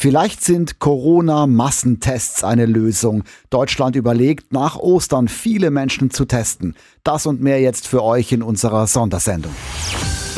Vielleicht sind Corona-Massentests eine Lösung. Deutschland überlegt, nach Ostern viele Menschen zu testen. Das und mehr jetzt für euch in unserer Sondersendung.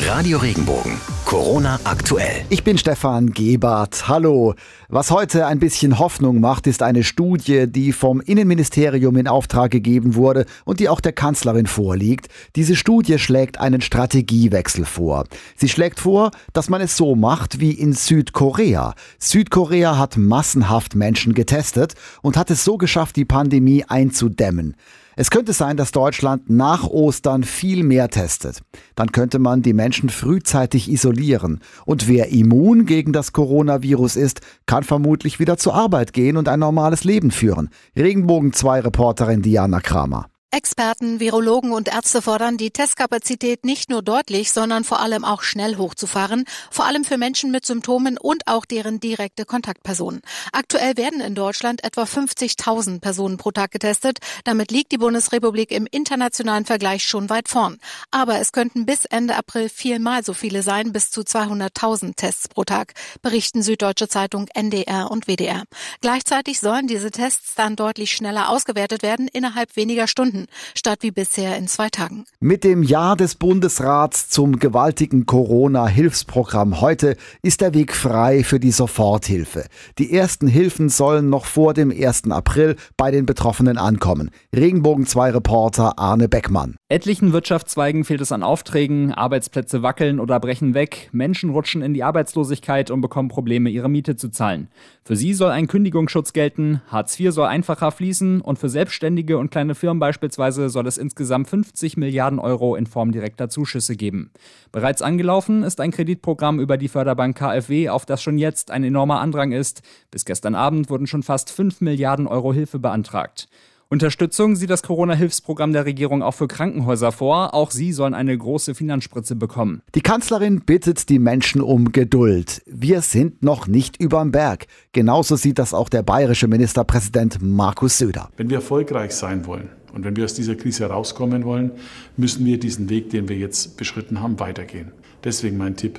Radio Regenbogen. Corona aktuell. Ich bin Stefan Gebert. Hallo. Was heute ein bisschen Hoffnung macht, ist eine Studie, die vom Innenministerium in Auftrag gegeben wurde und die auch der Kanzlerin vorliegt. Diese Studie schlägt einen Strategiewechsel vor. Sie schlägt vor, dass man es so macht wie in Südkorea. Südkorea hat massenhaft Menschen getestet und hat es so geschafft, die Pandemie einzudämmen. Es könnte sein, dass Deutschland nach Ostern viel mehr testet. Dann könnte man die Menschen frühzeitig isolieren. Und wer immun gegen das Coronavirus ist, kann vermutlich wieder zur Arbeit gehen und ein normales Leben führen. Regenbogen 2 Reporterin Diana Kramer. Experten, Virologen und Ärzte fordern, die Testkapazität nicht nur deutlich, sondern vor allem auch schnell hochzufahren, vor allem für Menschen mit Symptomen und auch deren direkte Kontaktpersonen. Aktuell werden in Deutschland etwa 50.000 Personen pro Tag getestet. Damit liegt die Bundesrepublik im internationalen Vergleich schon weit vorn. Aber es könnten bis Ende April viermal so viele sein, bis zu 200.000 Tests pro Tag, berichten Süddeutsche Zeitung, NDR und WDR. Gleichzeitig sollen diese Tests dann deutlich schneller ausgewertet werden, innerhalb weniger Stunden. Stunden statt wie bisher in zwei Tagen. Mit dem Jahr des Bundesrats zum gewaltigen Corona-Hilfsprogramm heute ist der Weg frei für die Soforthilfe. Die ersten Hilfen sollen noch vor dem 1. April bei den Betroffenen ankommen. Regenbogen 2 Reporter Arne Beckmann. Etlichen Wirtschaftszweigen fehlt es an Aufträgen, Arbeitsplätze wackeln oder brechen weg, Menschen rutschen in die Arbeitslosigkeit und bekommen Probleme, ihre Miete zu zahlen. Für sie soll ein Kündigungsschutz gelten, Hartz IV soll einfacher fließen und für Selbstständige und kleine Firmen beispielsweise soll es insgesamt 50 Milliarden Euro in Form direkter Zuschüsse geben. Bereits angelaufen ist ein Kreditprogramm über die Förderbank KfW, auf das schon jetzt ein enormer Andrang ist. Bis gestern Abend wurden schon fast 5 Milliarden Euro Hilfe beantragt. Unterstützung sieht das Corona-Hilfsprogramm der Regierung auch für Krankenhäuser vor. Auch sie sollen eine große Finanzspritze bekommen. Die Kanzlerin bittet die Menschen um Geduld. Wir sind noch nicht überm Berg. Genauso sieht das auch der bayerische Ministerpräsident Markus Söder. Wenn wir erfolgreich sein wollen und wenn wir aus dieser Krise herauskommen wollen, müssen wir diesen Weg, den wir jetzt beschritten haben, weitergehen. Deswegen mein Tipp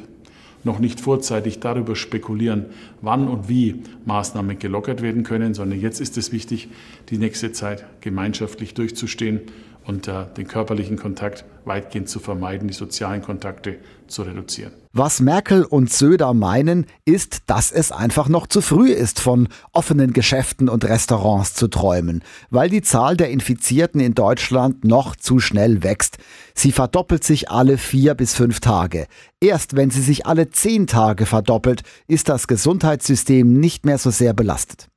noch nicht vorzeitig darüber spekulieren, wann und wie Maßnahmen gelockert werden können, sondern jetzt ist es wichtig, die nächste Zeit gemeinschaftlich durchzustehen und äh, den körperlichen Kontakt weitgehend zu vermeiden, die sozialen Kontakte zu reduzieren. Was Merkel und Söder meinen, ist, dass es einfach noch zu früh ist, von offenen Geschäften und Restaurants zu träumen, weil die Zahl der Infizierten in Deutschland noch zu schnell wächst. Sie verdoppelt sich alle vier bis fünf Tage. Erst wenn sie sich alle zehn Tage verdoppelt, ist das Gesundheitssystem nicht mehr so sehr belastet.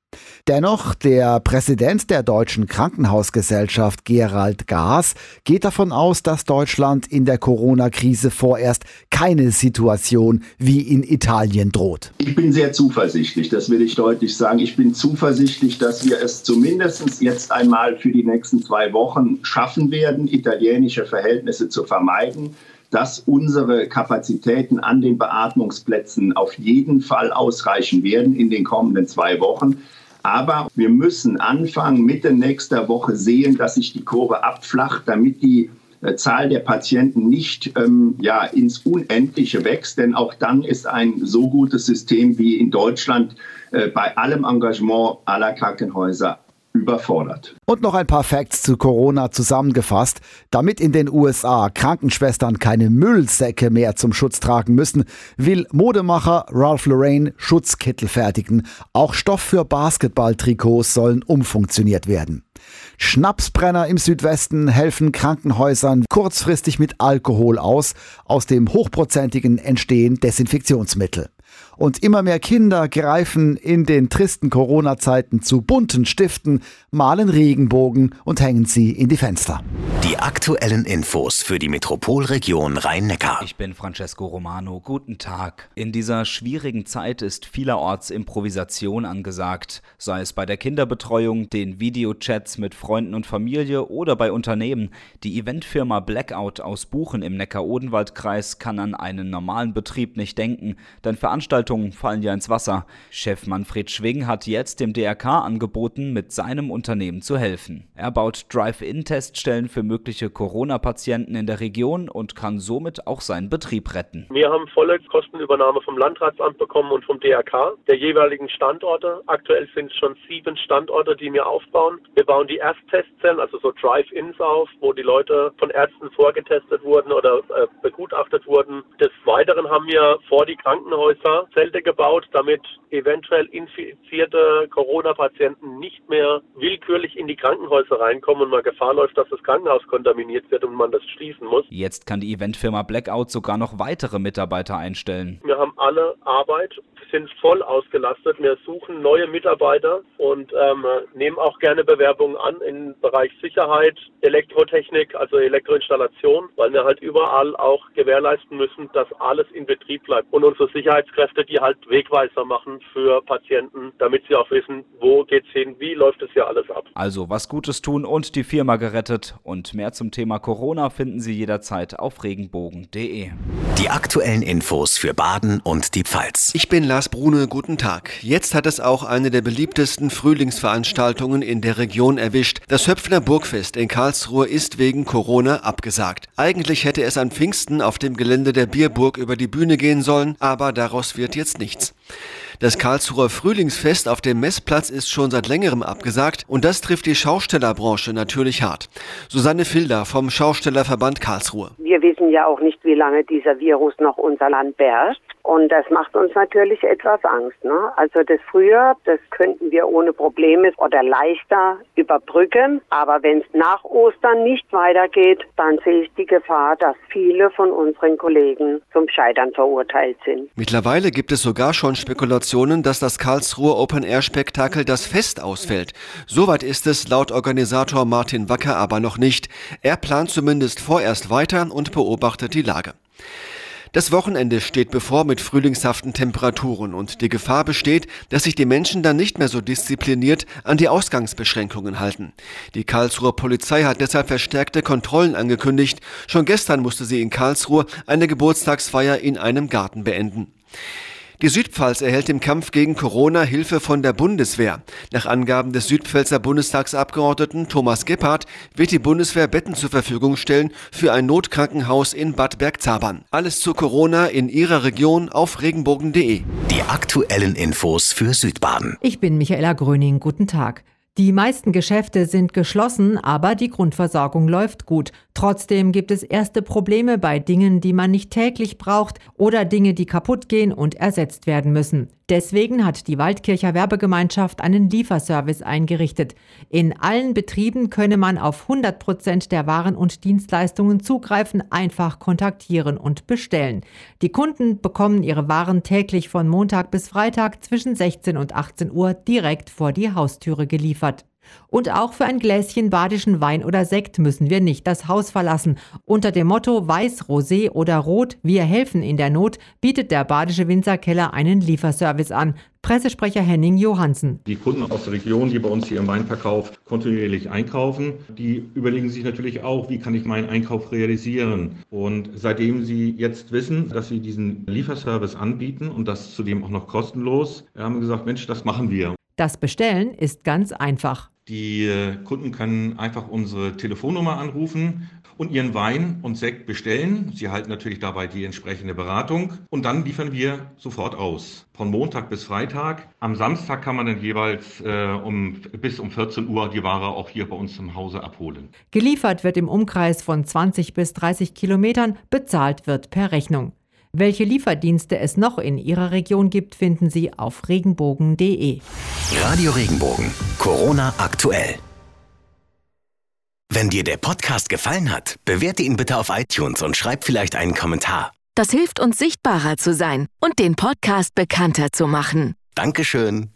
Dennoch, der Präsident der Deutschen Krankenhausgesellschaft Gerald Gaas geht davon aus, dass Deutschland in der Corona-Krise vorerst keine Situation wie in Italien droht. Ich bin sehr zuversichtlich, das will ich deutlich sagen. Ich bin zuversichtlich, dass wir es zumindest jetzt einmal für die nächsten zwei Wochen schaffen werden, italienische Verhältnisse zu vermeiden dass unsere Kapazitäten an den Beatmungsplätzen auf jeden Fall ausreichen werden in den kommenden zwei Wochen. Aber wir müssen Anfang, Mitte nächster Woche sehen, dass sich die Kurve abflacht, damit die äh, Zahl der Patienten nicht ähm, ja, ins Unendliche wächst. Denn auch dann ist ein so gutes System wie in Deutschland äh, bei allem Engagement aller Krankenhäuser überfordert. Und noch ein paar Facts zu Corona zusammengefasst. Damit in den USA Krankenschwestern keine Müllsäcke mehr zum Schutz tragen müssen, will Modemacher Ralph Lauren Schutzkittel fertigen. Auch Stoff für Basketballtrikots sollen umfunktioniert werden. Schnapsbrenner im Südwesten helfen Krankenhäusern kurzfristig mit Alkohol aus. Aus dem hochprozentigen entstehen Desinfektionsmittel. Und immer mehr Kinder greifen in den tristen Corona-Zeiten zu bunten Stiften, malen Regenbogen und hängen sie in die Fenster. Die aktuellen Infos für die Metropolregion Rhein-Neckar. Ich bin Francesco Romano. Guten Tag. In dieser schwierigen Zeit ist vielerorts Improvisation angesagt, sei es bei der Kinderbetreuung, den Videochats mit Freunden und Familie oder bei Unternehmen. Die Eventfirma Blackout aus Buchen im Neckar-Odenwald-Kreis kann an einen normalen Betrieb nicht denken, denn Veranstaltungen fallen ja ins Wasser. Chef Manfred Schwing hat jetzt dem DRK angeboten, mit seinem Unternehmen zu helfen. Er baut Drive-In-Teststellen für mögliche Corona-Patienten in der Region und kann somit auch seinen Betrieb retten. Wir haben volle Kostenübernahme vom Landratsamt bekommen und vom DRK der jeweiligen Standorte. Aktuell sind es schon sieben Standorte, die wir aufbauen. Wir bauen die Ersttestzellen, also so Drive-Ins auf, wo die Leute von Ärzten vorgetestet wurden oder äh, begutachtet wurden. Des Weiteren haben wir vor die Krankenhäuser Zelte gebaut, damit eventuell infizierte Corona-Patienten nicht mehr willkürlich in die Krankenhäuser reinkommen und man Gefahr läuft, dass das Krankenhaus kontaminiert wird und man das schließen muss. Jetzt kann die Eventfirma Blackout sogar noch weitere Mitarbeiter einstellen. Wir haben alle Arbeit, sind voll ausgelastet. Wir suchen neue Mitarbeiter und ähm, nehmen auch gerne Bewerbungen an im Bereich Sicherheit, Elektrotechnik, also Elektroinstallation, weil wir halt überall auch gewährleisten müssen, dass alles in Betrieb bleibt. Und unsere Sicherheitskräfte, die halt Wegweiser machen für Patienten, damit sie auch wissen, wo geht's hin, wie läuft es hier alles ab. Also was Gutes tun und die Firma gerettet. Und mehr zum Thema Corona finden Sie jederzeit auf regenbogen.de. Die aktuellen Infos für Baden und die Pfalz. Ich bin Lars Brune, guten Tag. Jetzt hat es auch eine der beliebtesten Frühlingsveranstaltungen in der Region erwischt. Das Höpfner Burgfest in Karlsruhe ist wegen Corona abgesagt. Eigentlich hätte es an Pfingsten auf dem Gelände der Bierburg über die Bühne gehen sollen, aber daraus wird jetzt nichts. Das Karlsruher Frühlingsfest auf dem Messplatz ist schon seit längerem abgesagt und das trifft die Schaustellerbranche natürlich hart. Susanne Filder vom Schaustellerverband Karlsruhe. Wir wissen ja auch nicht, wie lange dieser Virus noch unser Land beherrscht. Und das macht uns natürlich etwas Angst. Ne? Also das Frühjahr, das könnten wir ohne Probleme oder leichter überbrücken. Aber wenn es nach Ostern nicht weitergeht, dann sehe ich die Gefahr, dass viele von unseren Kollegen zum Scheitern verurteilt sind. Mittlerweile gibt es sogar schon Spekulationen, dass das Karlsruher Open-Air-Spektakel das Fest ausfällt. Soweit ist es laut Organisator Martin Wacker aber noch nicht. Er plant zumindest vorerst weiter und beobachtet die Lage. Das Wochenende steht bevor mit frühlingshaften Temperaturen und die Gefahr besteht, dass sich die Menschen dann nicht mehr so diszipliniert an die Ausgangsbeschränkungen halten. Die Karlsruher Polizei hat deshalb verstärkte Kontrollen angekündigt. Schon gestern musste sie in Karlsruhe eine Geburtstagsfeier in einem Garten beenden. Die Südpfalz erhält im Kampf gegen Corona Hilfe von der Bundeswehr. Nach Angaben des Südpfälzer Bundestagsabgeordneten Thomas Gebhardt wird die Bundeswehr Betten zur Verfügung stellen für ein Notkrankenhaus in Bad Bergzabern. Alles zu Corona in Ihrer Region auf regenbogen.de. Die aktuellen Infos für Südbaden. Ich bin Michaela Gröning. Guten Tag. Die meisten Geschäfte sind geschlossen, aber die Grundversorgung läuft gut. Trotzdem gibt es erste Probleme bei Dingen, die man nicht täglich braucht oder Dinge, die kaputt gehen und ersetzt werden müssen. Deswegen hat die Waldkircher Werbegemeinschaft einen Lieferservice eingerichtet. In allen Betrieben könne man auf 100 Prozent der Waren und Dienstleistungen zugreifen, einfach kontaktieren und bestellen. Die Kunden bekommen ihre Waren täglich von Montag bis Freitag zwischen 16 und 18 Uhr direkt vor die Haustüre geliefert. Und auch für ein Gläschen badischen Wein oder Sekt müssen wir nicht das Haus verlassen. Unter dem Motto Weiß, Rosé oder Rot, wir helfen in der Not, bietet der badische Winzerkeller einen Lieferservice an. Pressesprecher Henning Johansen. Die Kunden aus der Region, die bei uns hier im Weinverkauf kontinuierlich einkaufen, die überlegen sich natürlich auch, wie kann ich meinen Einkauf realisieren. Und seitdem sie jetzt wissen, dass sie diesen Lieferservice anbieten und das zudem auch noch kostenlos, haben wir gesagt, Mensch, das machen wir. Das Bestellen ist ganz einfach. Die äh, Kunden können einfach unsere Telefonnummer anrufen und ihren Wein und Sekt bestellen. Sie erhalten natürlich dabei die entsprechende Beratung und dann liefern wir sofort aus. Von Montag bis Freitag. Am Samstag kann man dann jeweils äh, um, bis um 14 Uhr die Ware auch hier bei uns im Hause abholen. Geliefert wird im Umkreis von 20 bis 30 Kilometern, bezahlt wird per Rechnung. Welche Lieferdienste es noch in Ihrer Region gibt, finden Sie auf regenbogen.de. Radio Regenbogen. Corona aktuell. Wenn dir der Podcast gefallen hat, bewerte ihn bitte auf iTunes und schreib vielleicht einen Kommentar. Das hilft uns sichtbarer zu sein und den Podcast bekannter zu machen. Dankeschön.